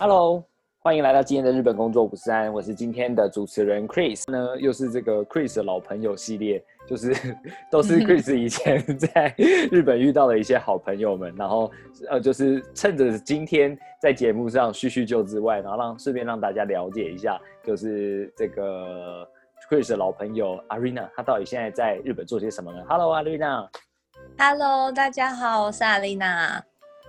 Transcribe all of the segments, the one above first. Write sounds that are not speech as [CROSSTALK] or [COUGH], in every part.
Hello，欢迎来到今天的日本工作五三，我是今天的主持人 Chris 呢，又是这个 Chris 的老朋友系列，就是 [LAUGHS] 都是 [LAUGHS] Chris 以前在日本遇到的一些好朋友们，然后呃，就是趁着今天在节目上叙叙旧之外，然后让顺便让大家了解一下，就是这个 Chris 的老朋友 Arena，他到底现在在日本做些什么呢？Hello Arena，Hello，大家好，我是阿丽娜。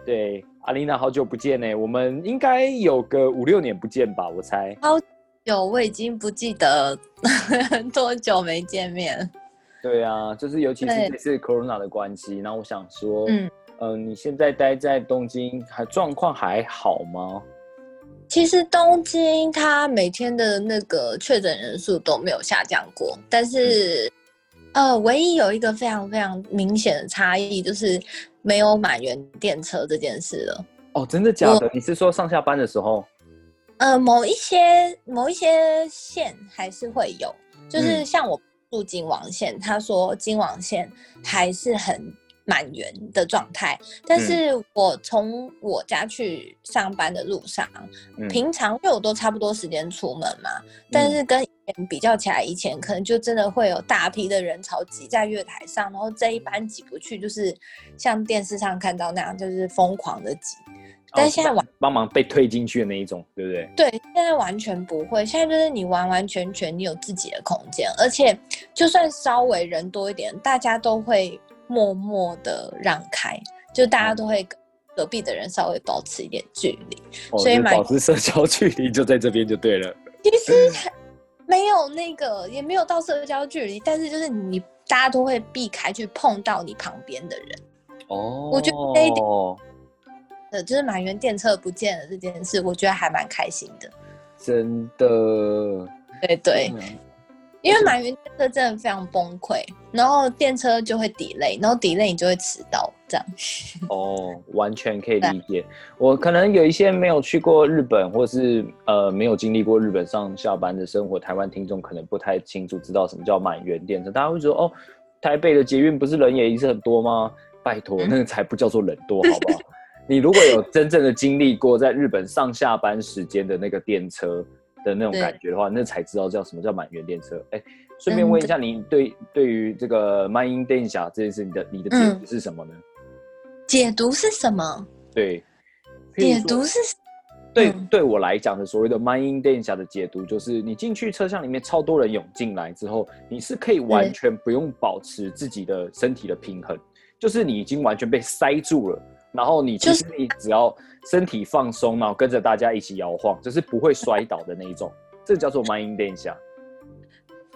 对，阿丽娜好久不见呢，我们应该有个五六年不见吧，我猜。好久，我已经不记得 [LAUGHS] 多久没见面。对啊，就是尤其是对这次 corona 的关系，然后我想说，嗯嗯、呃，你现在待在东京，还状况还好吗？其实东京它每天的那个确诊人数都没有下降过，但是、呃，唯一有一个非常非常明显的差异就是没有满员电车这件事了。哦，真的假的？你是说上下班的时候？呃，某一些某一些线还是会有，就是嗯像我住金王线，他说金王线还是很满员的状态，但嗯是我从我家去上班的路上，嗯平常因为我都差不多时间出门嘛，但是跟以前比较起来，以前可能就真的会有大批的人潮挤在月台上，然后这一班挤不去，就是像电视上看到那样，就是疯狂的挤。但现在完帮忙被推进去的那一种，对不对？对，现在完全不会。现在就是你完完全全你有自己的空间，而且就算稍微人多一点，大家都会默默的让开，就大家都会跟隔壁的人稍微保持一点距离。哦，所以买保持社交距离就在这边就对了。其实还没有那个，也没有到社交距离，但是就是你大家都会避开去碰到你旁边的人。哦，我觉得这一点呃，就是满员电车不见了这件事，我觉得还蛮开心的。真的，对对。嗯因为满员电车真的非常崩溃，然后电车就会 delay，然后 delay 你就会迟到，这样。哦，完全可以理解。[LAUGHS] 我可能有一些没有去过日本，或是呃没有经历过日本上下班的生活，台湾听众可能不太清楚知道什么叫满员电车。大家会说哦，台北的捷运不是人也一直很多吗？拜托，嗯那个才不叫做人多，好不好？[LAUGHS] 你如果有真正的经历过在日本上下班时间的那个电车的那种感觉的话，那才知道叫什么叫满员电车。哎，顺便问一下，你对对于这个满员电侠这件事，你的你的解嗯读是什么呢？解读是什么？对，解读是对、嗯对我来讲的所谓的 mind 电下的解读，就是你进去车厢里面超多人涌进来之后，你是可以完全不用保持自己的身体的平衡，就是你已经完全被塞住了。然后你其就实你只要身体放松，然后跟着大家一起摇晃，就是不会摔倒的那一种，[LAUGHS] 这叫做 mind 电下。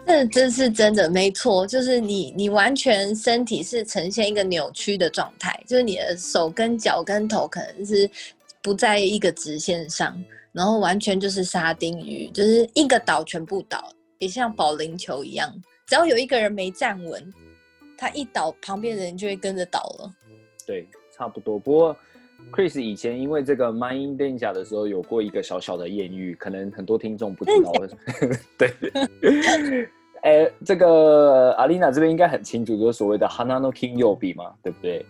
这这是真的，没错，就是你你完全身体是呈现一个扭曲的状态，就是你的手跟脚跟头可能是不在一个直线上，然后完全就是沙丁鱼，就是一个倒全部倒，也像保龄球一样，只要有一个人没站稳，他一倒，旁边的人就会跟着倒了。对，差不多。不过 Chris 以前因为这个 Mind 电下的时候有过一个小小的艳遇，可能很多听众不知道。[LAUGHS] 对，哎，[LAUGHS] 这个阿丽娜这边应该很清楚，就是所谓的 Hanano King 右比嘛，对不对？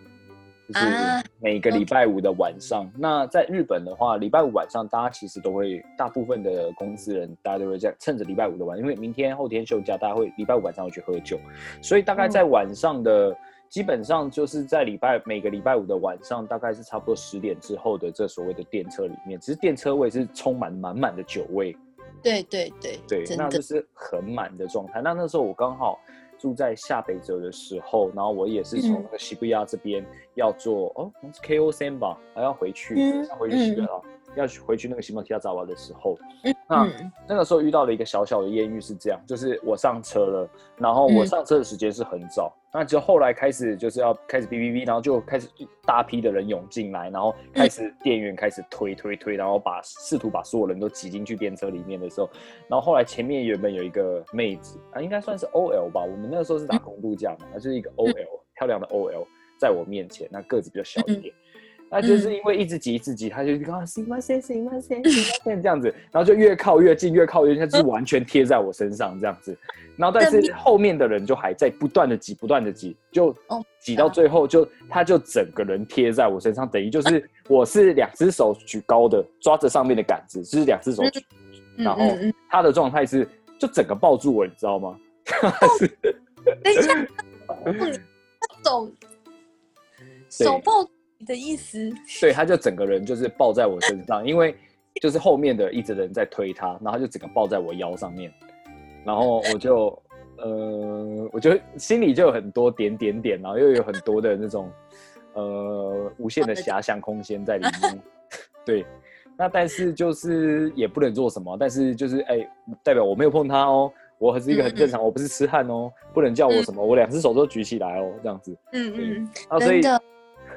就是啊每个礼拜五的晚上。那在日本的话，礼拜五晚上大家其实都会，大部分的公司人大家都会在，趁着礼拜五的晚，因为明天后天休假，大家会礼拜五晚上会去喝酒，所以大概在晚上的。基本上就是在礼拜每个礼拜五的晚上，大概是差不多十点之后的这所谓的电车里面，只是电车位是充满满满的酒味，对对对，对，那就是很满的状态。那那时候我刚好住在下北泽的时候，然后我也是从嗯。那个西布亚这边要坐、哦，KO 三吧，还要回去，嗯要回去西北了。要去回去那个西蒙提亚扎瓦的时候，嗯。那嗯。那个时候遇到了一个小小的艳遇是这样，就是我上车了，然后我嗯。上车的时间是很早，那就后来开始就是要开始 B B B，，然后就开始大批的人涌进来，然后开始店员开始推推推，然后把试图把所有人都挤进去电车里面的时候，然后后来前面原本有一个妹子啊，应该算是 OL 吧，我们那个时候是打工度假嘛，她就是一个 OL 漂亮的 OL 在我面前，那个子比较小一点。那就是因为一直挤一直挤，他就跟他行吗？行行吗？行行吗？这样子，然后就越靠越近，越靠越近，他就是完全贴在我身上这样子。然后但是后面的人就还在不断的挤，不断的挤，就哦挤到最后就他就整个人贴在我身上，等于就是我是两只手举高的抓着上面的杆子，就是两只手然后他的状态是就整个抱住我，你知道吗？[LAUGHS] 是等一下，[LAUGHS] 你手手抱你的意思？对，他就整个人就是抱在我身上，因为就是后面的一直人在推他，然后他就整个抱在我腰上面，然后我就呃，我就心里就有很多点点点，然后又有很多的那种呃无限的遐想空间在里面。[LAUGHS] 对，那但是就是也不能做什么，但是就是哎、代表我没有碰他哦。我还是一个很正常，我不是痴汉哦，不能叫我什么，我两只手都举起来哦，这样子。嗯嗯，啊，所以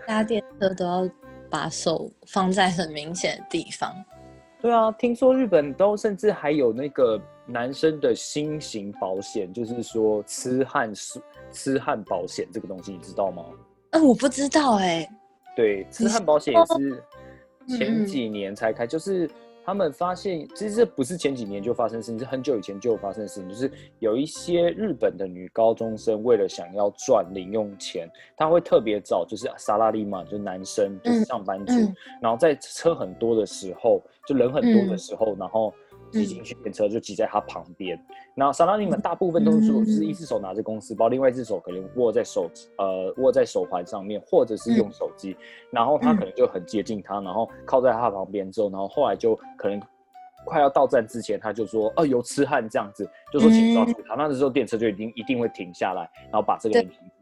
搭电车都要把手放在很明显的地方。对啊，听说日本都甚至还有那个男生的新型保险，就是说痴汉是痴汉保险这个东西，你知道吗？嗯，我不知道哎、对，痴你汉保险也是嗯前几年才开，就是他们发现，其实这不是前几年就发生的事情，是很久以前就有发生的事情，就是有一些日本的女高中生为了想要赚零用钱，她会特别找就是萨拉利嘛，就是男生，就是嗯上班族，嗯。然后在车很多的时候，就人很多的嗯。时候，然后挤进去电车就挤在他旁边。然后沙拉利们大部分都是说，是一只手拿着公司包，另外一只手可能握在手呃握在手环上面，或者是用手机。然后他可能就很接近他，然后靠在他旁边之后，然后后来就可能快要到站之前，他就说：“哦，有痴汉这样子，就说请抓住他。那这时候电车就一定一定会停下来，然后把这个人停出去。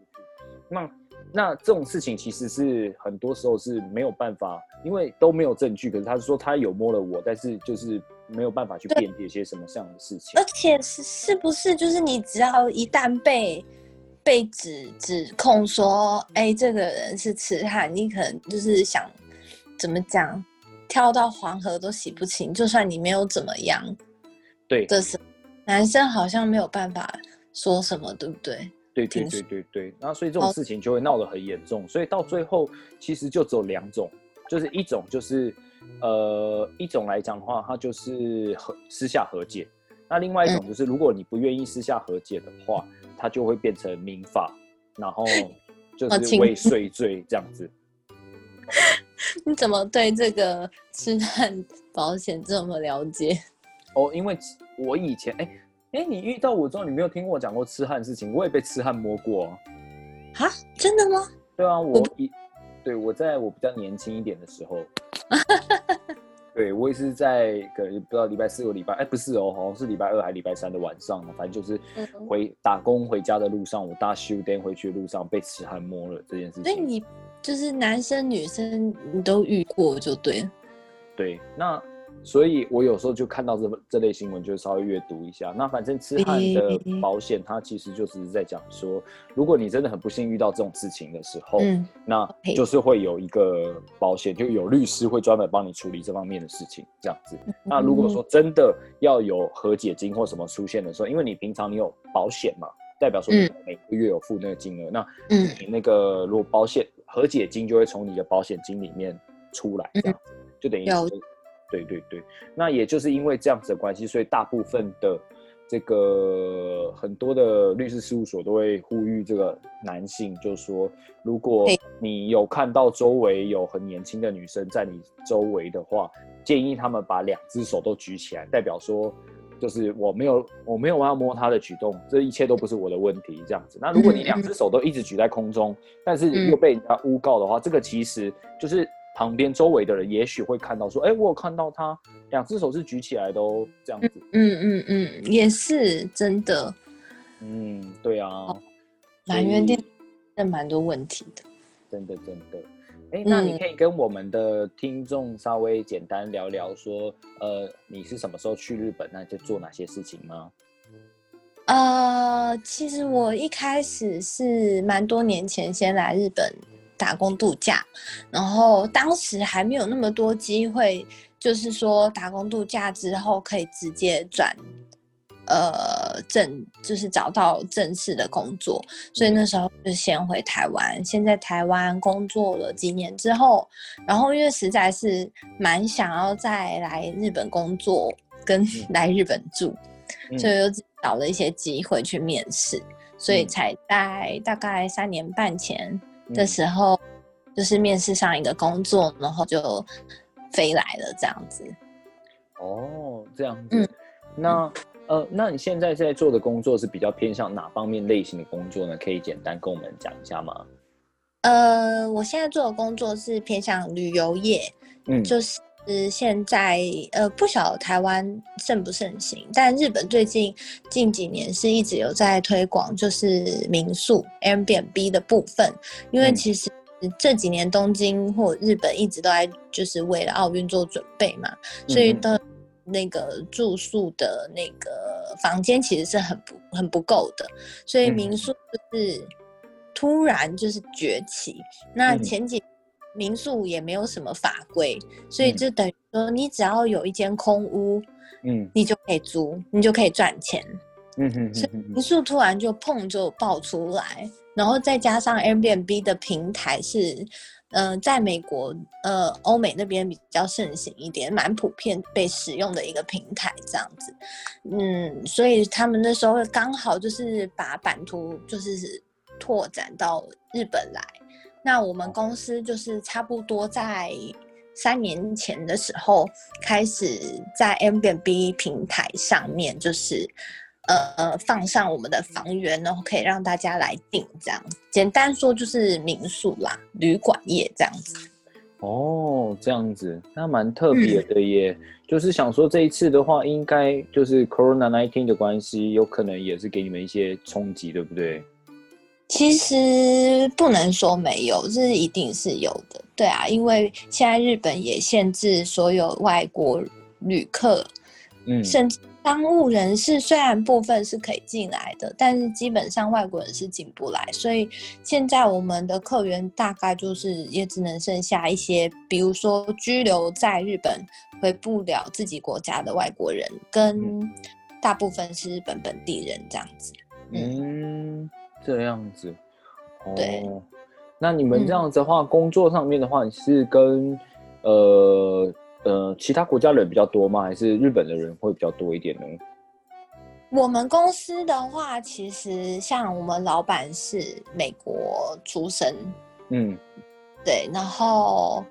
那那这种事情其实是很多时候是没有办法，因为都没有证据。可是他是说他有摸了我，但是就是没有办法去对辨别些什么这样的事情而。且是是不是就是你只要一旦被被指指控说，哎、这个人是痴汉，你可能就是想怎么讲，跳到黄河都洗不清。就算你没有怎么样对的时候，男生好像没有办法说什么，对不对？对对听对对对，那所以这种哦事情就会闹得很严重，所以到最后其实就只有两种，就是一种就是呃一种来讲的话，它就是和私下和解，那另外一种就是如果你不愿意私下和解的话，它就会变成民法，然后就是未遂罪这样子。[LAUGHS] 你怎么对这个痴汉保险这么了解？哦，因为我以前哎哎，你遇到我之后，你没有听过我讲过痴汉的事情，我也被痴汉摸过、啊。啊，真的吗？对啊，我不一对我在我比较年轻一点的时候，[LAUGHS] 对我也是在可能不知道礼拜四或礼拜哎不是哦，好像是礼拜二还礼拜三的晚上，反正就是嗯回打工回家的路上，我搭休电回去的路上被痴汉摸了这件事情。所以你就是男生女生你都遇过就对了。对，那所以我有时候就看到这这类新闻，就稍微阅读一下。那反正痴汉的嗯保险，它其实就只是在讲说，如果你真的很不幸遇到这种事情的时候，嗯那就是会有一个保险，就有律师会专门帮你处理这方面的事情，这样子。那如果说真的要有和解金或什么出现的时候，因为你平常你有保险嘛，代表说你嗯每个月有付那个金额，那嗯你那个如果保险和解金就会从你的保险金里面出来，这样子、就等于了是，对对对。那也就是因为这样子的关系，所以大部分的这个很多的律师事务所都会呼吁这个男性，就是说，如果你有看到周围有很年轻的女生在你周围的话，建议他们把两只手都举起来，代表说。就是我没有我没有要摸她的举动，这一切都不是我的问题，这样子。那如果你两只手都一直举在空中，但是又被人家诬告的话，这个其实就是旁边周围的人也许会看到说，哎、我有看到他两只手是举起来的哦，这样子。嗯嗯嗯，也是真的，嗯，对啊，满园店所以真的蛮多问题的。真的真的。哎，那你嗯可以跟我们的听众稍微简单聊聊说，呃，你是什么时候去日本？那就做哪些事情吗？呃，其实我一开始是蛮多年前先来日本打工度假，然后当时还没有那么多机会，就是说打工度假之后可以直接转。呃，正就是找到正式的工作，所以那时候就先回台湾。先在台湾工作了几年之后，然后因为实在是蛮想要再来日本工作，跟 [LAUGHS] 来日本住，嗯。所以又找了一些机会去面试，所以嗯。才在大概三年半前的嗯时候，就是面试上一个工作，然后就飞来了这样子。哦，这样子。嗯那呃，那你现在在做的工作是比较偏向哪方面类型的工作呢？可以简单跟我们讲一下吗？呃，我现在做的工作是偏向旅游业，嗯，就是现在呃不晓得台湾盛不盛行，但日本最近近几年是一直有在推广，就是民宿 Airbnb 的部分，因为嗯。其实这几年东京或日本一直都在就是为了奥运做准备嘛，所以的那个住宿的那个房间其实是很不很不够的，所以嗯。民宿就是突然就是崛起。那嗯。前几民宿也没有什么法规，所以嗯。就等于说你只要有一间空屋，嗯。你就可以租，你就可以赚钱。嗯哼。所哼哼民宿突然就碰就爆出来，然后再加上 Airbnb 的平台是，呃，在美国呃欧美那边比较盛行一点，蛮普遍被使用的一个平台这样子，嗯，所以他们那时候刚好就是把版图就是拓展到日本来，那我们公司就是差不多在。三年前的时候，开始在 Airbnb 平台上面，就是呃放上我们的房源，然后可以让大家来订，这样简单说就是民宿啦，旅馆业这样子。哦，这样子，那蛮特别的耶。就是想说这一次的话，应该就是 Corona nineteen 的关系，有可能也是给你们一些冲击，对不对？其实不能说没有，这一定是有的。对啊，因为现在日本也限制所有外国旅客，嗯，甚至商务人士，虽然部分是可以进来的，但是基本上外国人是进不来。所以现在我们的客源大概就是也只能剩下一些，比如说居留在日本回不了自己国家的外国人，跟大部分是日本本地人这样子。嗯，这样子。对哦，那你们嗯这样子的话，工作上面的话，你是跟呃呃其他国家人比较多吗？还是日本的人会比较多一点呢？我们公司的话，其实像我们老板是美国出生，嗯对，然后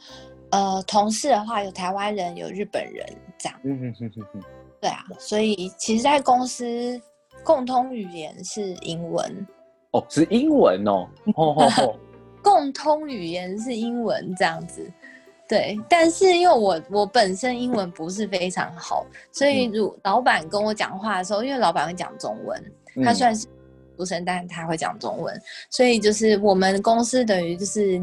呃，同事的话有台湾人，有日本人，这样，嗯哼哼哼哼，对啊，所以其实，在公司共通语言是英文，哦，是英文哦，[LAUGHS] 共通语言是英文这样子。对，但是因为我我本身英文不是非常好，所以如老板跟我讲话的时候，因为老板会讲中文，他嗯虽然是独生，但是他会讲中文，所以就是我们公司等于就是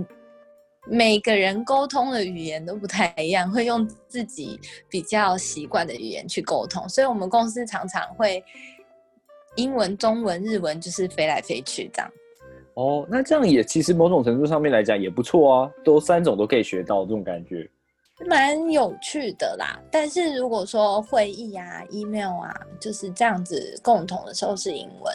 每个人沟通的语言都不太一样，会用自己比较习惯的语言去沟通，所以我们公司常常会英文、中文、日文就是飞来飞去这样。哦，那这样也其实某种程度上面来讲也不错啊，都三种都可以学到这种感觉。蛮有趣的啦，但是如果说会议啊、email 啊，就是这样子共同的时候是英文。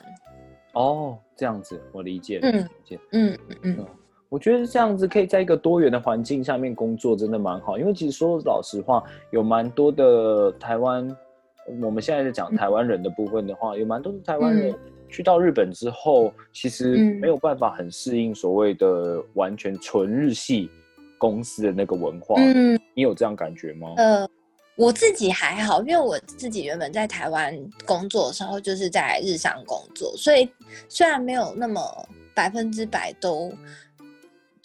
哦，这样子我理解了，嗯理解。嗯嗯我觉得这样子可以在一个多元的环境下面工作，真的蛮好。因为其实说老实话，有蛮多的台湾，我们现在在讲台湾人的部分的话，有蛮多的台湾人去到日本之后，其实嗯没有办法很适应所谓的完全纯日系公司的那个文化。嗯，你有这样感觉吗？呃，我自己还好，因为我自己原本在台湾工作的时候就是在日商工作，所以虽然没有那么百分之百都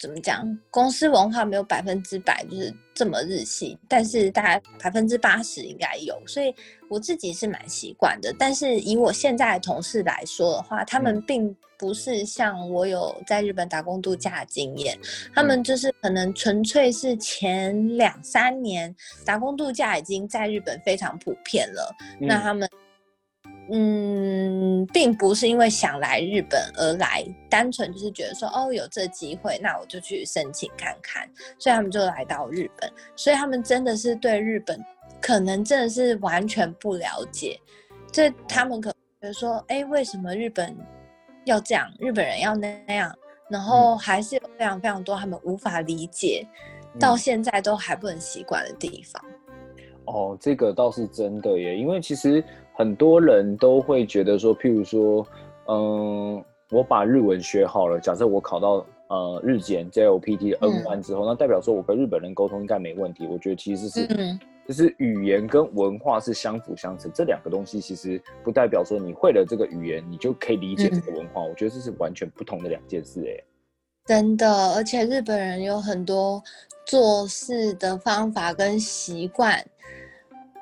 怎么讲，公司文化没有百分之百就是这么日系，但是大概百分之八十应该有，所以我自己是蛮习惯的。但是以我现在的同事来说的话，他们并不是像我有在日本打工度假的经验，他们就是可能纯粹是前两三年打工度假已经在日本非常普遍了，那他们。嗯，并不是因为想来日本而来，单纯就是觉得说哦有这机会，那我就去申请看看，所以他们就来到日本。所以他们真的是对日本可能真的是完全不了解，这他们可觉得说，哎，为什么日本要这样，日本人要那样，然后还是有非常非常多他们无法理解，到现在都还不能习惯的地方。哦，这个倒是真的耶，因为其实。很多人都会觉得说，譬如说，嗯，我把日文学好了，假设我考到呃日检 JLPT N 班之后，那代表说我跟日本人沟通应该没问题。我觉得其实是，嗯就是语言跟文化是相辅相成，这两个东西其实不代表说你会了这个语言，你就可以理解这个文化。我觉得这是完全不同的两件事，哎，真的，而且日本人有很多做事的方法跟习惯。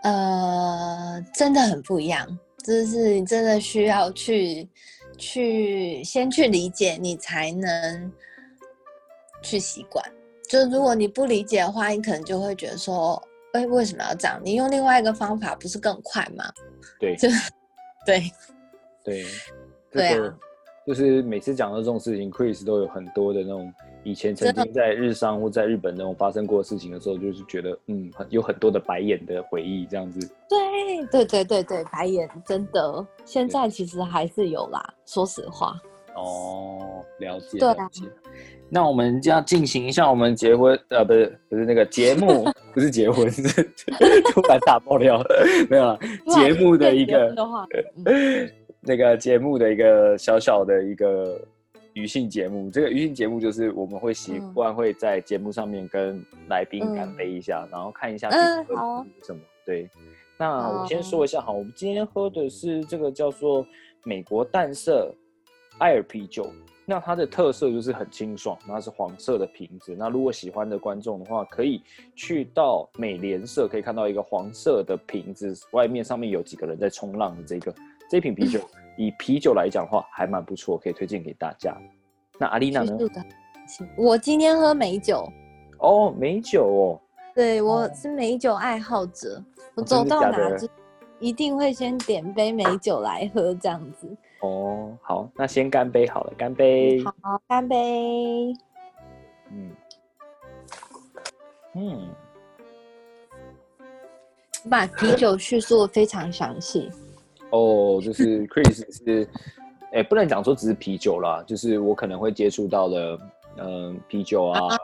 呃，真的很不一样，就是你真的需要去去先去理解，你才能去习惯。就如果你不理解的话，你可能就会觉得说，哎，为什么要这样？你用另外一个方法不是更快吗？[LAUGHS] 对，就对对对啊，就是每次讲到这种事情，Chris 都有很多的那种。以前曾经在日商或在日本那种发生过事情的时候，就是觉得嗯，有很多的白眼的回忆这样子。对对对对对，白眼真的，现在其实还是有啦。说实话。哦，了解。对啊。那我们就要进行一下我们结婚呃，不是不是那个节目，[LAUGHS] 不是结婚，是 [LAUGHS] 突然大爆料，没有了。[LAUGHS] 节目的一个那个节目的一个小小的一个。娱性节目，这个娱性节目就是我们会习惯会在节目上面跟来宾干杯一下，然后看一下喝什么。对，那我先说一下哈，我们今天喝的是这个叫做美国淡色艾尔啤酒，那它的特色就是很清爽，那是黄色的瓶子。那如果喜欢的观众的话，可以去到美联社，可以看到一个黄色的瓶子，外面上面有几个人在冲浪的这个这瓶啤酒。[LAUGHS] 以啤酒来讲的话，还蛮不错，可以推荐给大家。那阿丽娜呢？我今天喝美酒。哦，美酒哦。对，我是美酒爱好者，我走到哪就一定会先点杯美酒来喝，这样子。哦，好，那先干杯好了，干杯。好，干杯。嗯。嗯。把啤酒叙述的非常详细。哦，就是 Chris 是，哎，不能讲说只是啤酒啦，就是我可能会接触到的，嗯，啤酒啊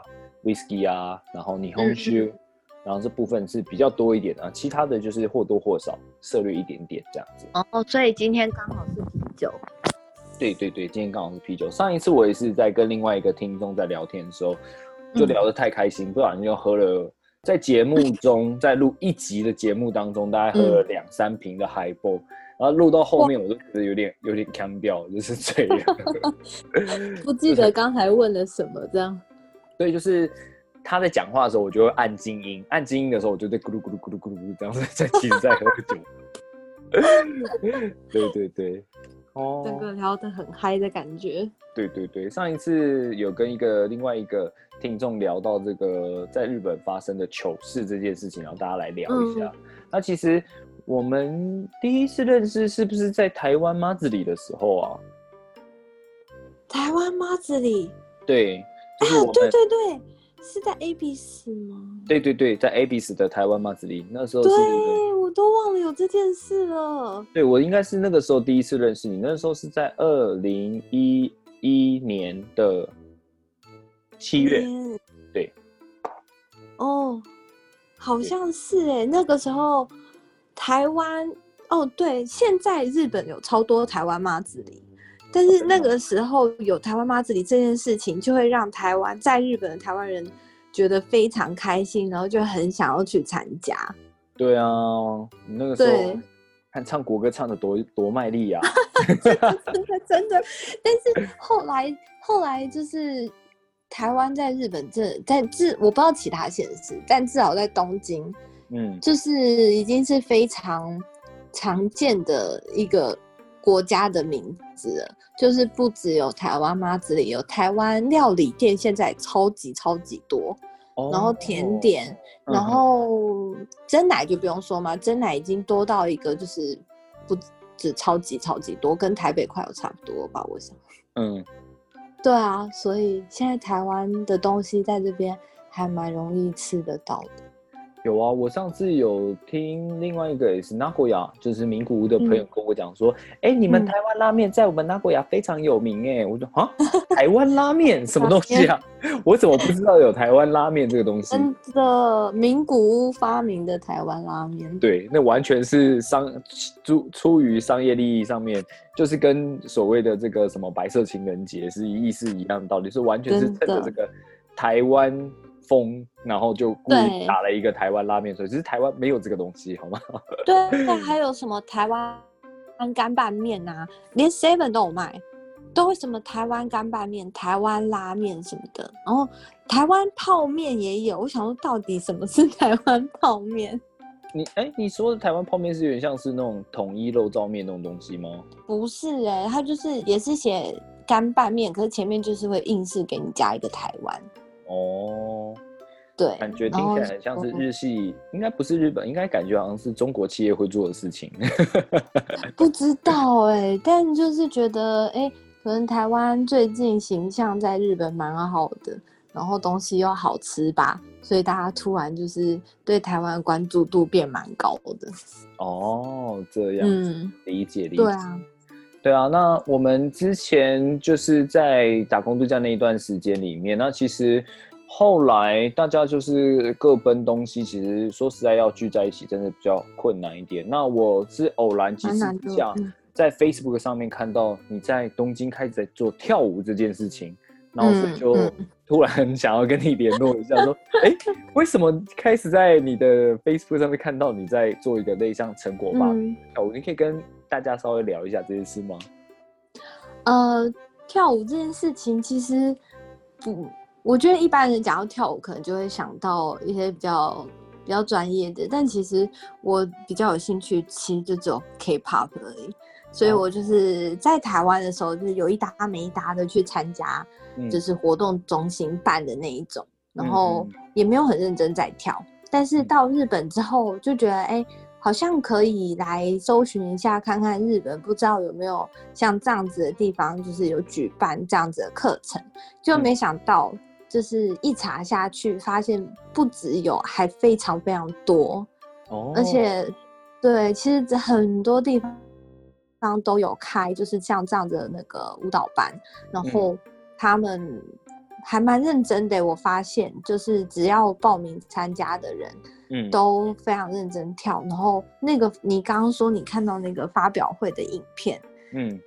，Whisky 啊，然后霓虹酒，然后这部分是比较多一点啊，其他的就是或多或少涉略一点点这样子。哦，所以今天刚好是啤酒。对对对，今天刚好是啤酒。上一次我也是在跟另外一个听众在聊天的时候，就聊得太开心，不小心就喝了，在节目中，在录一集的节目当中，大概喝了两三瓶的 High Ball。然后录到后面，我就觉得有点有点腔调，就是这样。不记得刚才问了什么，这样。对，就是他在讲话的时候，我就会按静音；按静音的时候，我就在咕噜咕噜咕噜咕噜这样子在其实在喝酒。[LAUGHS] 对对对，哦，整个聊得很嗨的感觉。对对对，上一次有跟一个另外一个听众聊到这个在日本发生的糗事这件事情，然后大家来聊一下。那其实。我们第一次认识是不是在台湾妈子里的时候啊？台湾妈子里，对，啊，对对对，是在 A B S 吗？对对对，在 A B S 的台湾妈子里，那时候对我都忘了有这件事了。对我应该是那个时候第一次认识你，那时候是在二零一一年的七月，对，哦，好像是哎，那个时候。台湾哦，对，现在日本有超多台湾妈子里，但是那个时候有台湾妈子里这件事情，就会让台湾在日本的台湾人觉得非常开心，然后就很想要去参加。对啊，那个时候看唱国歌唱的多多卖力啊！[LAUGHS] 真的真的，但是后来后来就是台湾在日本这在至我不知道其他县市，但至少在东京，嗯，就是已经是非常常见的一个国家的名字了。就是不只有台湾妈子里有台湾料理店，现在超级超级多。哦然后甜点，嗯然后真奶就不用说嘛，真奶已经多到一个就是不止超级超级多，跟台北快有差不多吧，我想。嗯，对啊，所以现在台湾的东西在这边还蛮容易吃得到的。有啊，我上次有听另外一个也是名古屋，就是名古屋的朋友嗯。跟我讲说，哎、你们嗯。台湾拉面在我们名古屋非常有名哎，我说啊，台湾拉面？什么东西啊？我怎么不知道有台湾拉面这个东西？真的，名古屋发明的台湾拉面，对，那完全是商出出于商业利益上面，就是跟所谓的这个什么白色情人节是意思一样的道理，是完全是趁着这个台湾风，然后就故意打了一个台湾拉面，所以只是台湾没有这个东西，好吗？[LAUGHS] 对，还有什么台湾干拌面啊，连 Seven 都有卖，都会什么台湾干拌面、台湾拉面什么的，然后台湾泡面也有。我想说，到底什么是台湾泡面？你哎、你说的台湾泡面是有点像是那种统一肉燥面那种东西吗？不是哎、它就是也是写干拌面，可是前面就是会硬是给你加一个台湾。哦，对，感觉听起来很像是日系，应该不是日本，应该感觉好像是中国企业会做的事情。[LAUGHS] 不知道哎、但就是觉得哎、可能台湾最近形象在日本蛮好的，然后东西又好吃吧，所以大家突然就是对台湾的关注度变蛮高的。哦，这样理解理解。对啊，对啊，那我们之前就是在打工度假那一段时间里面，那其实后来大家就是各奔东西，其实说实在要聚在一起，真的比较困难一点。那我是偶然几次下，嗯在 Facebook 上面看到你在东京开始在做跳舞这件事情，然后所以就突然想要跟你联络一下，说，哎、为什么开始在你的 Facebook 上面看到你在做一个类像成果吧嗯，跳舞？你可以跟大家稍微聊一下这件事吗？呃，跳舞这件事情其实不，我觉得一般人讲到跳舞，可能就会想到一些比较比较专业的，但其实我比较有兴趣，其实就只有 K-pop 而已。所以哦我就是在台湾的时候，就是有一搭没一搭的去参加，嗯就是活动中心办的那一种，然嗯后嗯也没有很认真在跳。但是嗯到日本之后，就觉得哎、好像可以来搜寻一下，看看日本不知道有没有像这样子的地方，就是有举办这样子的课程。就嗯没想到，就是一查下去，发现不只有，还非常非常多。哦，而且，对，其实这很多地方都有开，就是像这样的那个舞蹈班，然嗯后他们还蛮认真的。我发现，就是只要报名参加的人嗯都非常认真跳。然后那个你刚刚说你看到那个发表会的影片，嗯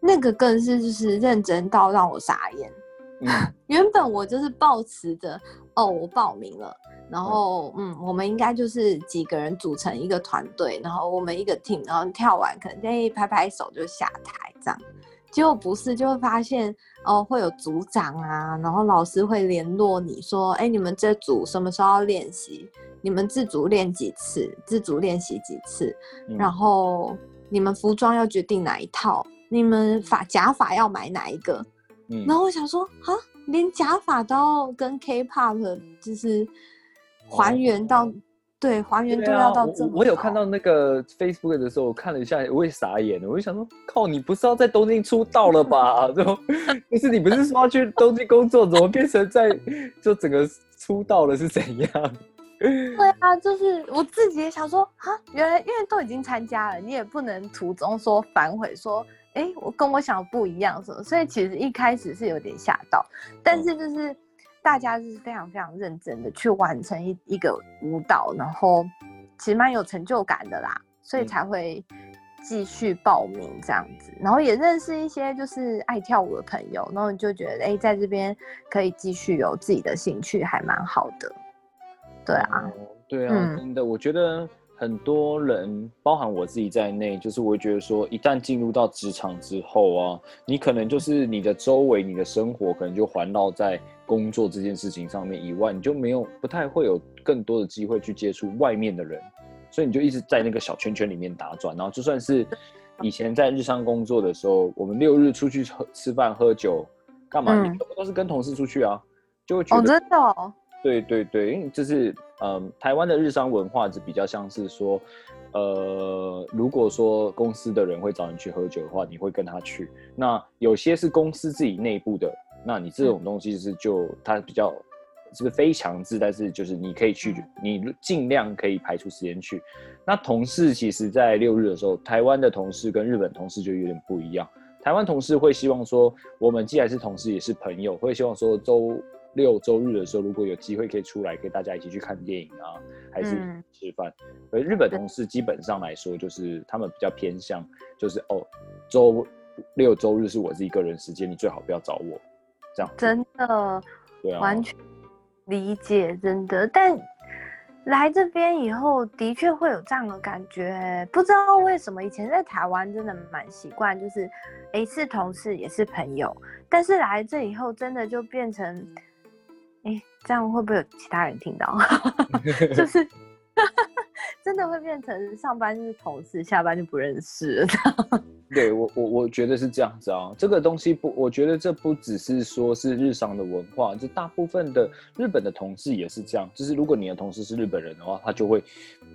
那个更是就是认真到让我傻眼。嗯 [LAUGHS] 原本我就是抱持着哦，我报名了，然后嗯，我们应该就是几个人组成一个团队，然后我们一个 team，然后跳完可能再拍拍手就下台这样。结果不是，就会发现哦，会有组长啊，然后老师会联络你说，哎，你们这组什么时候要练习？你们自主练几次？自主练习几次？嗯然后你们服装要决定哪一套？你们发假发要买哪一个？嗯然后我想说，啊，连假发都要跟 K-pop 就是还原到，对，还原度要到这么我我有看到那个 Facebook 的时候，我看了一下，我也傻眼了。我就想说，靠，你不是要在东京出道了吧？[LAUGHS] 就就是你不是说要去东京工作，怎么变成在就整个出道了是怎样？[LAUGHS] 对啊，就是我自己也想说，啊，原来因为都已经参加了，你也不能途中说反悔，说，哎，我跟我想的不一样什么，所以其实一开始是有点吓到，但是就是大家是非常非常认真的去完成一一个舞蹈，然后其实蛮有成就感的啦，所以嗯。才会继续报名这样子，然后也认识一些就是爱跳舞的朋友，然后你就觉得，哎，在这边可以继续有自己的兴趣，还蛮好的。对啊，哦，对啊，嗯。真的，我觉得很多人，包含我自己在内，就是我会觉得说，一旦进入到职场之后啊，你可能就是你的周围、你的生活可能就环绕在工作这件事情上面以外，你就没有不太会有更多的机会去接触外面的人，所以你就一直在那个小圈圈里面打转。然后就算是以前在日商工作的时候，我们六日出去喝吃饭、喝酒，干嘛？嗯你都都是跟同事出去啊，就会觉哦，得真的哦，对对对，因为就是嗯，台湾的日商文化是比较像是说，呃，如果说公司的人会找你去喝酒的话，你会跟他去。那有些是公司自己内部的，那你这种东西是就它比较是非强制，但是就是你可以去，你尽量可以排出时间去。那同事其实，在六日的时候，台湾的同事跟日本同事就有点不一样。台湾同事会希望说，我们既然是同事，也是朋友，会希望说周六周日的时候，如果有机会可以出来，可以大家一起去看电影啊，还是嗯吃饭。而日本同事基本上来说，就是他们比较偏向，就是哦，周六周日是我自己个人时间，你最好不要找我，这样。真的对啊，完全理解，真的。但来这边以后，的确会有这样的感觉，不知道为什么。以前在台湾真的蛮习惯，就是诶是同事也是朋友，但是来这以后，真的就变成，诶这样会不会有其他人听到？[LAUGHS] 就是 [LAUGHS] 真的会变成上班就是同事，下班就不认识了。[LAUGHS] 对我我我觉得是这样子啊，这个东西不，我觉得这不只是说是日常的文化，就大部分的日本的同事也是这样，就是如果你的同事是日本人的话，他就会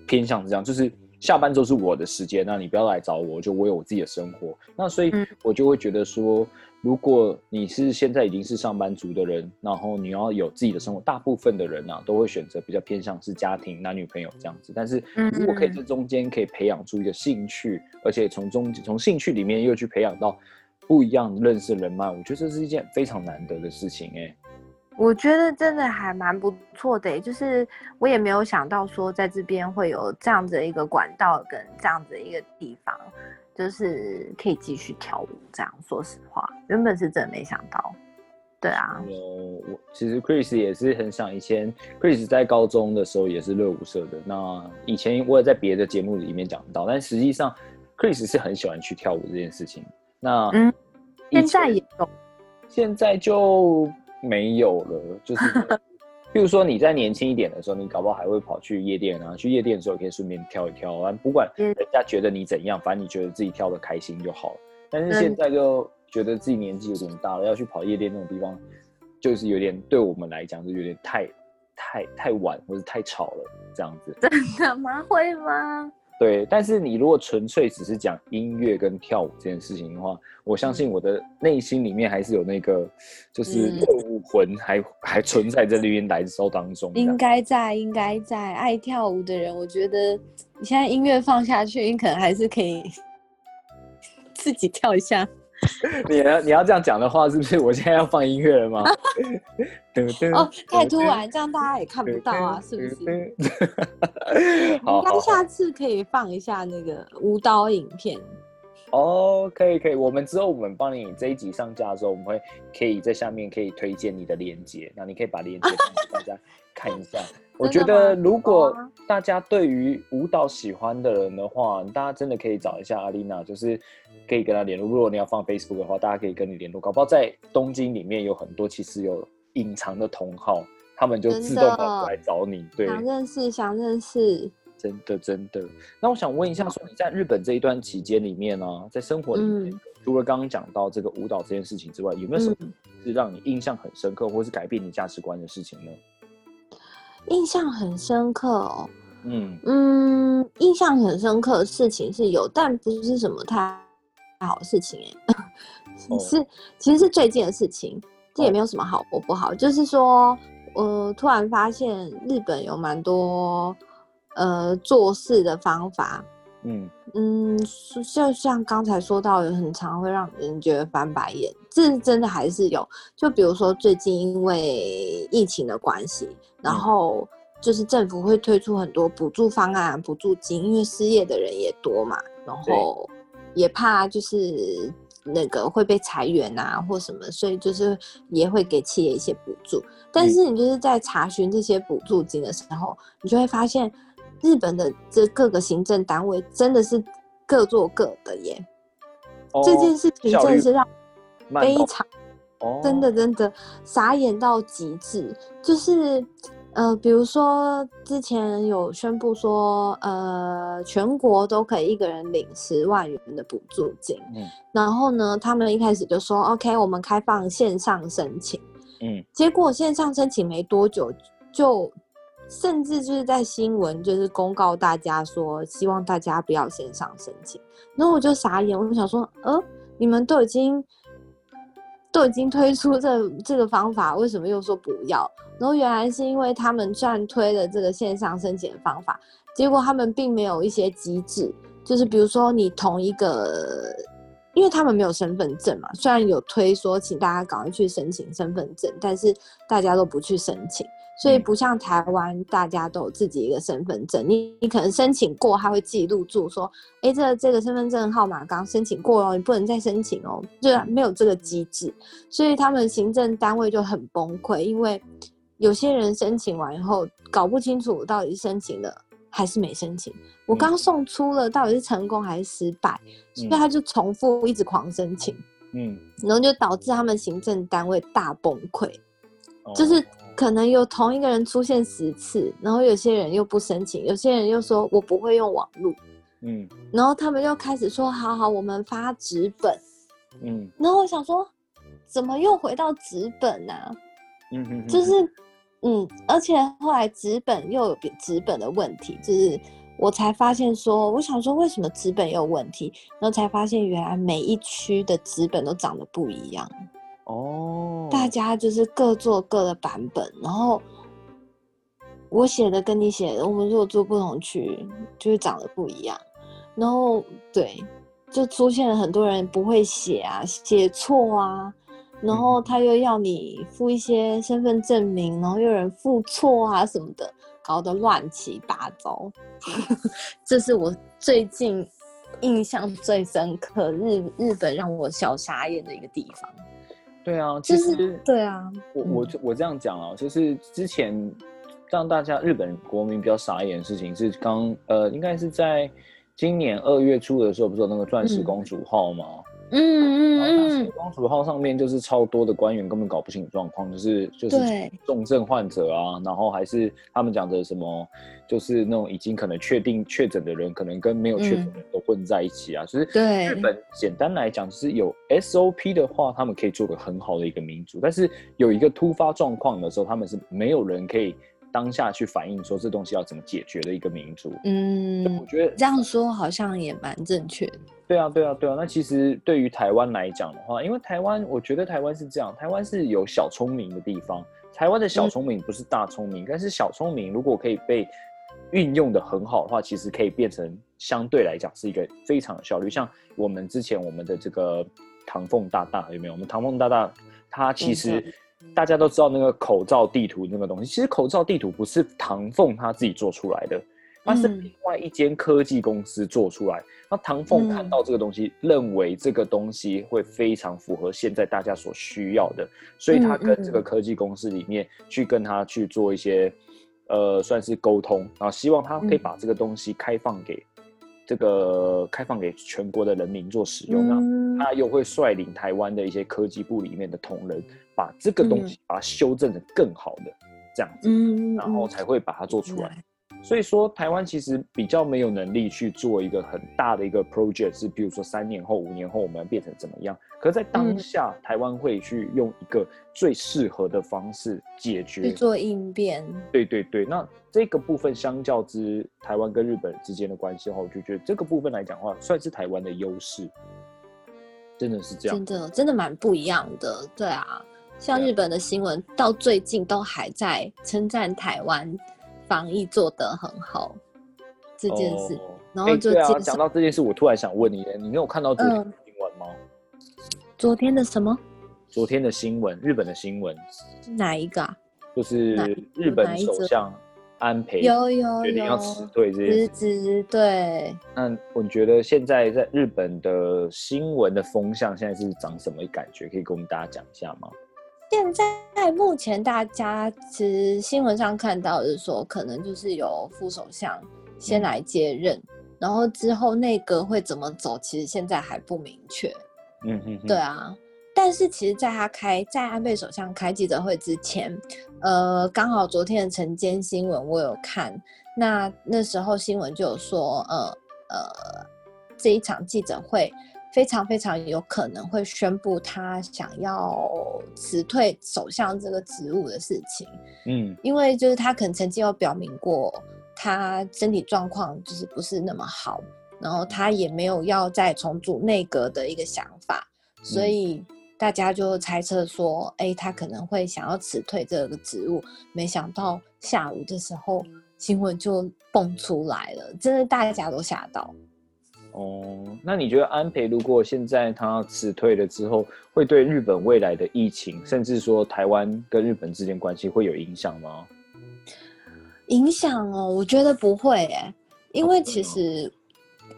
偏向这样，就是下班之后是我的时间，那你不要来找我，就我有我自己的生活，那所以嗯。我就会觉得说，如果你是现在已经是上班族的人，然后你要有自己的生活，大部分的人啊都会选择比较偏向是家庭、男女朋友这样子，但是如果可以嗯在中间可以培养出一个兴趣，而且从中从兴趣里面又去培养到不一样认识人脉，我觉得这是一件非常难得的事情哎、我觉得真的还蛮不错的耶，就是我也没有想到说在这边会有这样子的一个管道跟这样子的一个地方，就是可以继续跳舞。这样，说实话，原本是真的没想到。对啊，呃，我其实 Chris 也是很想，以前 Chris 在高中的时候也是热舞社的。那以前我也在别的节目里面讲到，但实际上 Chris 是很喜欢去跳舞这件事情。那嗯现在也有，现在就没有了，就是 [LAUGHS] 譬如说你在年轻一点的时候，你搞不好还会跑去夜店啊，去夜店的时候可以顺便跳一跳啊，不管嗯人家觉得你怎样，反正你觉得自己跳的开心就好了。但是现在就觉得自己年纪有点大了，要去跑夜店那种地方，就是有点对我们来讲是有点太太太晚或者太吵了这样子。真的吗？会吗？对，但是你如果纯粹只是讲音乐跟跳舞这件事情的话，我相信我的内心里面还是有那个，就是嗯热舞魂还 [LAUGHS] 还存在在绿茵来烧当中。应该在，应该在。爱跳舞的人，我觉得你现在音乐放下去，你可能还是可以 [LAUGHS] 自己跳一下。[LAUGHS] 你要你要这样讲的话，是不是我现在要放音乐了吗？[LAUGHS] 哦，太突然，这样大家也看不到啊，是不是？是？好应该下次可以放一下那个舞蹈影片。哦，可以可以，我们之后我们帮你这一集上架的时候，我们会可以在下面可以推荐你的链接，那你可以把链接放给大家看一下。[LAUGHS] 我觉得如果大家对于舞蹈喜欢的人的话，大家真的可以找一下阿丽娜，就是可以跟她联络。如果你要放 Facebook 的话，大家可以跟你联络。搞不好在东京里面有很多其实有隐藏的同好，他们就自动真的来找你。对，想认识，想认识。真的真的。那我想问一下，说你在日本这一段期间里面呢、在生活里面，嗯除了刚刚讲到这个舞蹈这件事情之外，有没有什么嗯是让你印象很深刻，或是改变你价值观的事情呢？印象很深刻哦。嗯。嗯，印象很深刻的事情是有，但不是什么太好的事情哎、哦。[LAUGHS] 是其实是最近的事情，这也哦没有什么好或不好，就是说，呃，突然发现日本有蛮多呃做事的方法，嗯嗯，就像刚才说到，有很常会让人觉得翻白眼，这是真的还是有。就比如说最近因为疫情的关系，然嗯后就是政府会推出很多补助方案、补助金，因为失业的人也多嘛，然后也怕就是那个会被裁员啊或什么，所以就是也会给企业一些补助。但是你就是在查询这些补助金的时候，你就会发现。日本的这各个行政单位真的是各做各的耶。哦这件事情真的是让非常哦，真的真的傻眼到极致，就是呃，比如说之前有宣布说，呃，全国都可以一个人领十万元的补助金，嗯然后呢，他们一开始就说，OK，我们开放线上申请，嗯结果线上申请没多久就。甚至就是在新闻就是公告大家说，希望大家不要线上申请。然后我就傻眼，我就想说，呃，你们都已经都已经推出这这个方法，为什么又说不要？然后原来是因为他们虽然推了这个线上申请的方法，结果他们并没有一些机制，就是比如说你同一个，因为他们没有身份证嘛，虽然有推说请大家赶快去申请身份证，但是大家都不去申请。所以嗯。不像台湾，大家都有自己一个身份证，你你可能申请过，他会记录住说，哎，这这个身份证号码刚申请过了，你不能再申请哦，就没有这个机制，所以他们行政单位就很崩溃，因为有些人申请完以后搞不清楚到底是申请了还是没申请，我嗯。刚送出了到底是成功还是失败，所以嗯。他就重复一直狂申请，嗯，然后就导致他们行政单位大崩溃。哦。就是可能有同一个人出现十次，然后有些人又不申请，有些人又说我不会用网络，嗯然后他们又开始说好好，我们发纸本。嗯然后我想说，怎么又回到纸本啊？嗯嗯，就是，嗯，而且后来纸本又有别纸本的问题，就是我才发现说，我想说为什么纸本也有问题，然后才发现原来每一区的纸本都长得不一样。哦，大家就是各做各的版本，然后我写的跟你写的，我们如果做不同区，就是长得不一样。然后对，就出现了很多人不会写啊，写错啊，然后他又要你付一些身份证明，然后又有人付错啊什么的，搞得乱七八糟。[LAUGHS] 这是我最近印象最深刻，日日本让我小傻眼的一个地方。对啊，其就是实对啊，我我我这样讲啊，就是之前让大家日本国民比较傻眼的事情是刚呃，应该是在今年二月初的时候，不是有那个钻石嗯公主号吗？嗯然后钻石嗯嗯，公主号上面就是超多的官员根本搞不清楚状况，就是就是重症患者啊，然后还是他们讲的什么，就是那种已经可能确定确诊的人，可能跟没有确诊的人都混在一起啊。就是日本简单来讲，就是有 SOP 的话，他们可以做个很好的一个民主，但是有一个突发状况的时候，他们是没有人可以当下去反映说这东西要怎么解决的一个民族。嗯。我嗯，觉得这样说好像也蛮正确的。对啊，对啊，对啊。那其实对于台湾来讲的话，因为台湾，我觉得台湾是这样，台湾是有小聪明的地方。台湾的小聪明不是大聪明，但是小聪明如果可以被运用的很好的话，其实可以变成相对来讲是一个非常有效率。像我们之前我们的这个唐凤大大有没有？我们唐凤大大，他其实大家都知道那个口罩地图那个东西，其实口罩地图不是唐凤他自己做出来的。它是嗯另外一间科技公司做出来，那唐凤看嗯到这个东西，认为这个东西会非常符合现在大家所需要的，所以他嗯跟这个嗯科技公司里面去跟他去做一些，呃，算是沟通，然后希望他可以嗯把这个东西开放给这个开放给全国的人民做使用，那嗯。他又会率领台湾的一些科技部里面的同仁，把这个东西把它修正的更好的这样子，嗯，然后才会把它做出来。来。所以说，台湾其实比较没有能力去做一个很大的一个 project，是比如说三年后、五年后我们要变成怎么样。可在当嗯下，台湾会去用一个最适合的方式解去决。做应变，对对对，那这个部分相较之台湾跟日本之间的关系的话，我就觉得这个部分来讲的话，算是台湾的优势。真的是这样真。的真的蛮不一样的。对啊，像日本的新闻到最近都还在称赞台湾防疫做得很好这件事，然后就讲到这件事，我突然想问你，你有看到昨天的嗯新闻吗？昨天的什么昨天的新闻，日本的新闻。哪一个啊？就是日本首相安倍有有决定要有辞退这件辞。职，对，那我觉得现在在日本的新闻的风向现在是长什么感觉？可以跟我们大家讲一下吗？现在目前大家其实新闻上看到的是说，可能就是由副首相先来接任，然后之后内阁会怎么走，其实现在还不明确。嗯嗯，对啊，但是其实，在他开在安倍首相开记者会之前，呃，刚好昨天的晨间新闻我有看，那那时候新闻就有说，呃呃，这一场记者会非常非常有可能会宣布他想要辞退首相这个职务的事情，嗯因为就是他可能曾经有表明过他身体状况就是不是那么好，然后他也没有要再重组内阁的一个想法，所嗯以大家就猜测说，哎，他可能会想要辞退这个职务。没想到下午的时候新闻就蹦出来了，真的大家都吓到。哦，那你觉得安倍如果现在他辞退了之后，会对日本未来的疫情，甚至说台湾跟日本之间关系会有影响吗？影响哦，我觉得不会诶，因为其实，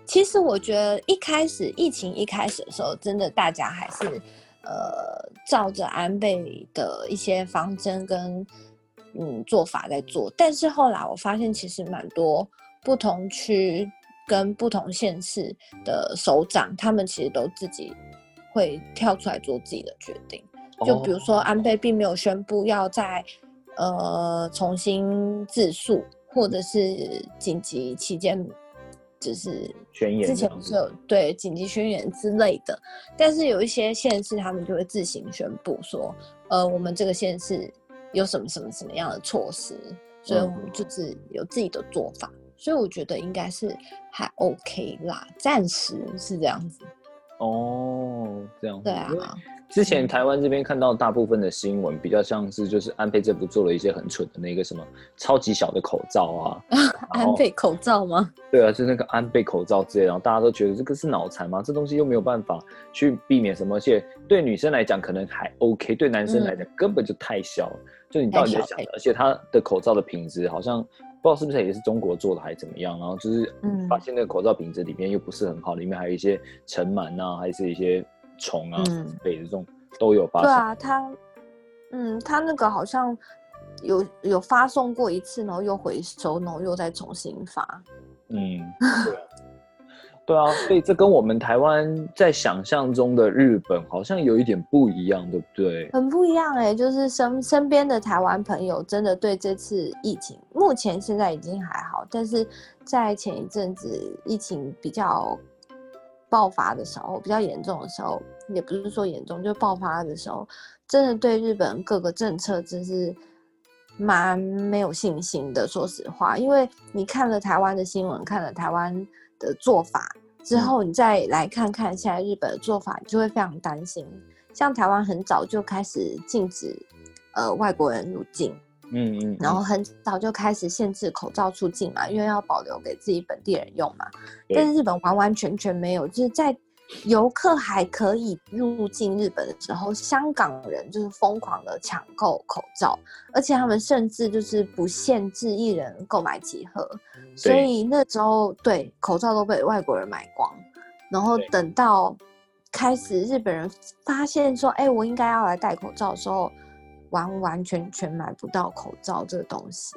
其实我觉得一开始疫情一开始的时候，真的大家还是呃照着安倍的一些方针跟嗯做法在做，但是后来我发现其实蛮多不同区跟不同县市的首长，他们其实都自己会跳出来做自己的决定。就比如说安倍并没有宣布要在呃重新自诉，或者是紧急期间，就是宣言之前不是有对紧急宣言之类的，但是有一些县市他们就会自行宣布说，呃，我们这个县市有什么什么什么样的措施，所以我们就是有自己的做法，所以我觉得应该是还 OK 啦，暂时是这样子。哦，这样子对啊之前嗯台湾这边看到大部分的新闻，比较像是就是安倍政府做了一些很蠢的那个什么超级小的口罩啊，[LAUGHS] 安倍口罩吗？对啊，就是那个安倍口罩之类，然后大家都觉得这个是脑残吗？这东西又没有办法去避免什么，而且对女生来讲可能还 OK，对男生来讲根本就太小了。就你到底在嗯太小想的，而且它的口罩的品质好像不知道是不是也是中国做的还是怎么样，然后就是嗯发现那个口罩瓶子里面又不是很好，里面还有一些尘螨啊，还是一些虫啊嗯之类的这种都有发生。对啊，他，嗯，他那个好像有有发送过一次，然后又回收，然后又再重新发。嗯，对啊，对啊，所以这跟我们台湾在想象中的日本好像有一点不一样，对不对？很不一样哎、就是身身边的台湾朋友真的对这次疫情，目前现在已经还好，但是在前一阵子疫情比较爆发的时候，比较严重的时候，也不是说严重，就爆发的时候，真的对日本各个政策真是蛮没有信心的。说实话，因为你看了台湾的新闻，看了台湾的做法之嗯后，你再来看看现在日本的做法，你就会非常担心。像台湾很早就开始禁止呃外国人入境，嗯嗯，然后很早就开始限制口罩出境嘛，因为要保留给自己本地人用嘛。但是日本完完全全没有，就是在游客还可以入境日本的时候，香港人就是疯狂的抢购口罩，而且他们甚至就是不限制一人购买几盒，所以那时候对口罩都被外国人买光，然后等到开始日本人发现说，哎、我应该要来戴口罩的时候，完完全全买不到口罩这个东西。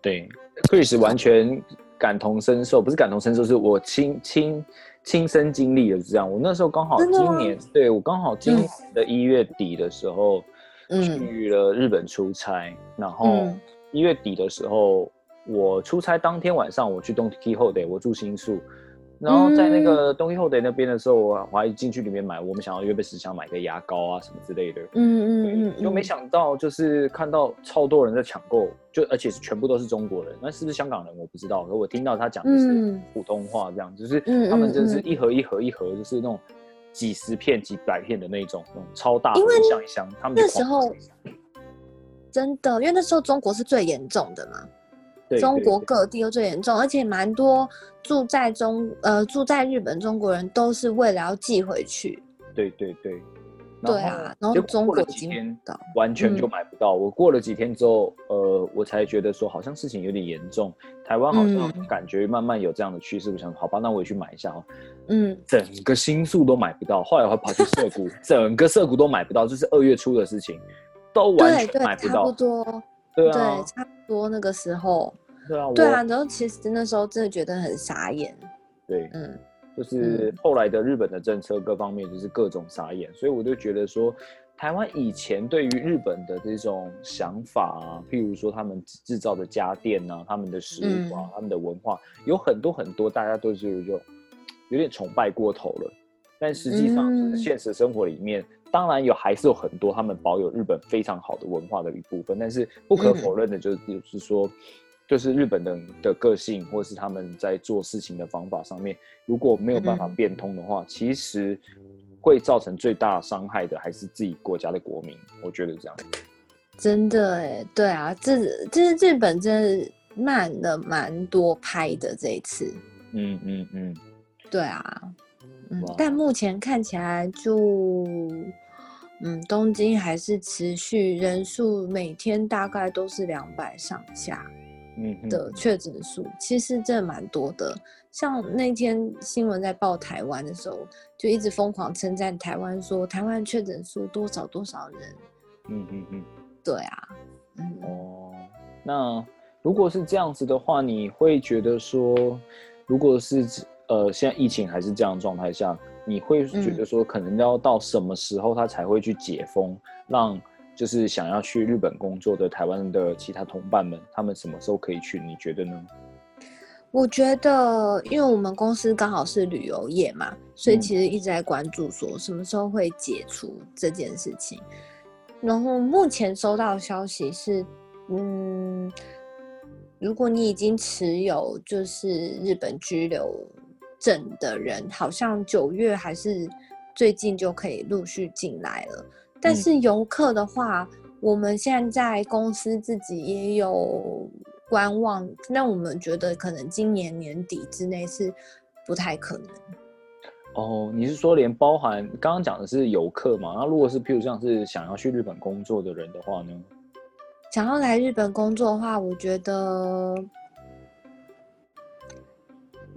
对，Chris 完全感同身受，不是感同身受，是我亲亲亲身经历的这样。我那时候刚好今年，对我刚好今年的一月底的时候，嗯去了日本出差，然后嗯一月底的时候，我出差当天晚上我去东我住新宿。然后在那个东 K 后 day 那边的时候，我还进去里面买，我们想要约贝斯想买个牙膏啊什么之类的。嗯嗯嗯，就没嗯想到，就是看到超多人在抢购，就而且是全部都是中国人，那是不是香港人我不知道，可我听到他讲的是嗯。普通话，这样、就是嗯他们真是嗯一盒一盒一盒，就是那种几十片、几百片的那种，那种超大盒因为一箱一箱，他们那时候真的，因为那时候中国是最严重的嘛，对中国各地都最严重，而且蛮多住在中呃住在日本中国人都是为了要寄回去。对对对，对啊然后中国已经几天完全就嗯买不到。我过了几天之后，呃，我才觉得说好像事情有点严重，台湾好像嗯感觉慢慢有这样的趋势。我想，好吧，那我也去买一下哦。嗯，整个新宿都买不到，后来我还跑去涩谷，[LAUGHS] 整个涩谷都买不到，这是二月初的事情，都完全对对，差不买不到。多，对啊，对，差不多那个时候，对啊，对啊，然后其实那时候真的觉得很傻眼，对，嗯就是后来的日本的政策各方面就是各种傻眼，所以我就觉得说，台湾以前对于日本的这种想法啊，譬如说他们制造的家电啊，他们的食物啊，嗯他们的文化，有很多很多，大家都是有有点崇拜过头了。但实际上，嗯。现实生活里面，当然有还是有很多他们保有日本非常好的文化的一部分，但是不可嗯否认的就是，就是说，就是日本人的个性，或是他们在做事情的方法上面，如果没有办法嗯变通的话，其实会造成最大伤害的还是自己国家的国民。我觉得这样。真的哎，对啊，这这日本真的慢了蛮多拍的这一次，嗯嗯嗯，对啊，嗯，但目前看起来就，嗯，东京还是持续人数每天大概都是两百上下嗯的确诊数，其实真的蛮多的。像那天新闻在报台湾的时候，就一直疯狂称赞台湾，说台湾确诊数多少多少人，嗯嗯嗯。对啊，嗯。哦，那如果是这样子的话，你会觉得说，如果是呃现在疫情还是这样的状态下，你会觉得说，可能要到什么时候他才会去解封，让就是想要去日本工作的台湾的其他同伴们，他们什么时候可以去？你觉得呢？我觉得，因为我们公司刚好是旅游业嘛，所以嗯其实一直在关注说什么时候会解除这件事情。然后目前收到的消息是，嗯，如果你已经持有就是日本居留证的人，好像九月还是最近就可以陆续进来了。但嗯是游客的话，我们现在公司自己也有观望，那我们觉得可能今年年底之内是不太可能。哦，你是说连包含刚刚讲的是游客嘛？那如果是譬如像是想要去日本工作的人的话呢？想要来日本工作的话，我觉得，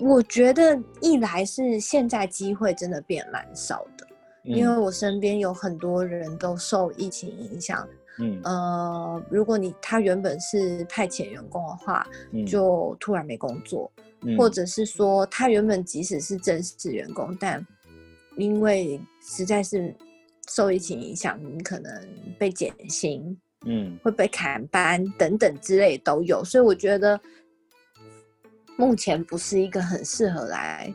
我觉得一来是现在机会真的变蛮少的，因为嗯。我身边有很多人都受疫情影响。嗯。呃，如果你他原本是派遣员工的话，嗯。就突然没工作，嗯。或者是说他原本即使是正式员工，但因为实在是受疫情影响，你可能被减薪，嗯。会被砍班等等之类都有，所以我觉得目前不是一个很适合来。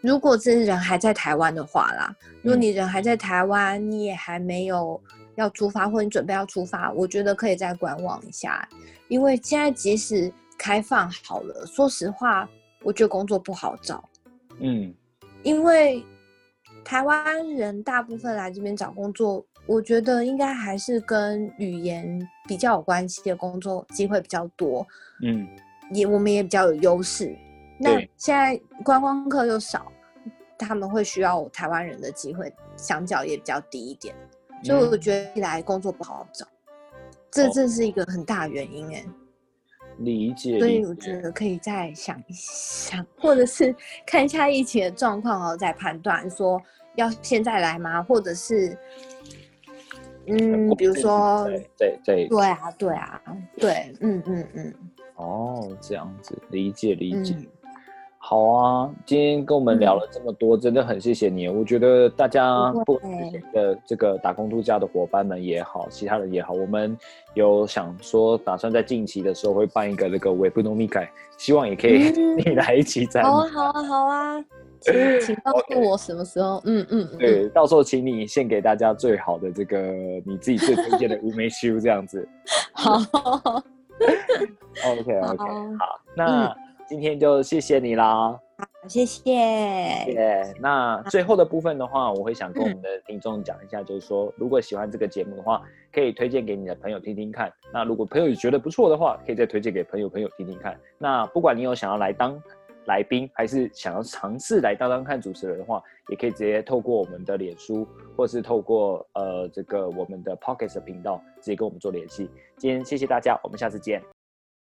如果这人还在台湾的话啦，如果嗯。你人还在台湾，你也还没有要出发，或者你准备要出发，我觉得可以再观望一下，因为现在即使开放好了，说实话，我觉得工作不好找，嗯。因为台湾人大部分来这边找工作，我觉得应该还是跟语言比较有关系的工作机会比较多，嗯也我们也比较有优势。那现在观光客又少，他们会需要台湾人的机会，相较也比较低一点，所以我嗯。觉得一来工作不好找，这哦。这是一个很大原因哎、理解，所以我觉得可以再想一想，或者是 [LAUGHS] 看一下疫情的状况哦，再判断说要现在来吗？或者是，嗯，比如说，对对对啊，对啊，对，嗯嗯嗯哦，这样子理解理解。嗯，好啊，今天跟我们聊了这么多，真的很谢谢你。我觉得大家的这个打工度假的伙伴们也好，其他人也好，我们有想说打算在近期的时候会办一个那个尾部糯米改，希望也可以嗯 [LAUGHS] 你来一起参与。好啊，好啊，好啊，请请告诉我什么时候，嗯嗯嗯，对，到时候请你献给大家最好的这个你自己最推荐的 [LAUGHS] 乌梅修这样子。好，[LAUGHS] OK OK，好好，那今天就谢谢你啦。好谢谢，耶那最后的部分的话，我会想跟我们的听众讲一下，就是说，如果喜欢这个节目的话，可以推荐给你的朋友听听看。那如果朋友觉得不错的话，可以再推荐给朋友朋友听听看。那不管你有想要来当来宾，还是想要尝试来当当看主持人的话，也可以直接透过我们的脸书，或是透过呃这个我们的 Pocket 的频道，直接跟我们做联系。今天谢谢大家，我们下次见，